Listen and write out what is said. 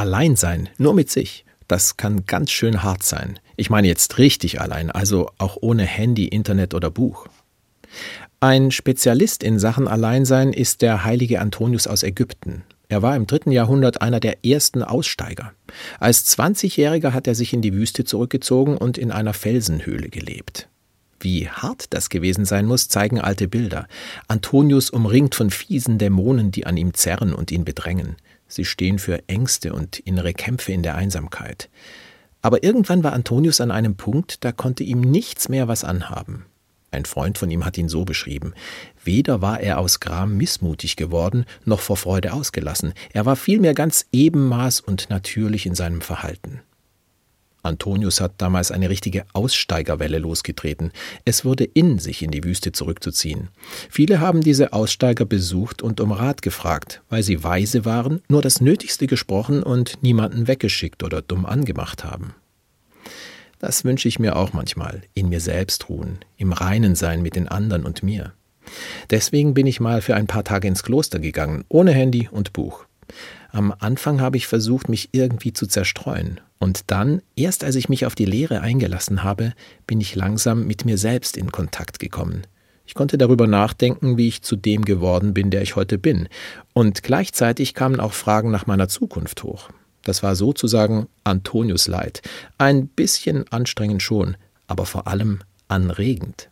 allein sein, nur mit sich, das kann ganz schön hart sein. Ich meine jetzt richtig allein, also auch ohne Handy, Internet oder Buch. Ein Spezialist in Sachen Alleinsein ist der heilige Antonius aus Ägypten. Er war im dritten Jahrhundert einer der ersten Aussteiger. Als 20-Jähriger hat er sich in die Wüste zurückgezogen und in einer Felsenhöhle gelebt. Wie hart das gewesen sein muss, zeigen alte Bilder. Antonius umringt von fiesen Dämonen, die an ihm zerren und ihn bedrängen. Sie stehen für Ängste und innere Kämpfe in der Einsamkeit. Aber irgendwann war Antonius an einem Punkt, da konnte ihm nichts mehr was anhaben. Ein Freund von ihm hat ihn so beschrieben. Weder war er aus Gram missmutig geworden, noch vor Freude ausgelassen. Er war vielmehr ganz ebenmaß und natürlich in seinem Verhalten. Antonius hat damals eine richtige Aussteigerwelle losgetreten. Es wurde in, sich in die Wüste zurückzuziehen. Viele haben diese Aussteiger besucht und um Rat gefragt, weil sie weise waren, nur das Nötigste gesprochen und niemanden weggeschickt oder dumm angemacht haben. Das wünsche ich mir auch manchmal, in mir selbst ruhen, im Reinen sein mit den anderen und mir. Deswegen bin ich mal für ein paar Tage ins Kloster gegangen, ohne Handy und Buch. Am Anfang habe ich versucht, mich irgendwie zu zerstreuen. Und dann, erst als ich mich auf die Lehre eingelassen habe, bin ich langsam mit mir selbst in Kontakt gekommen. Ich konnte darüber nachdenken, wie ich zu dem geworden bin, der ich heute bin. Und gleichzeitig kamen auch Fragen nach meiner Zukunft hoch. Das war sozusagen Antonius Leid. Ein bisschen anstrengend schon, aber vor allem anregend.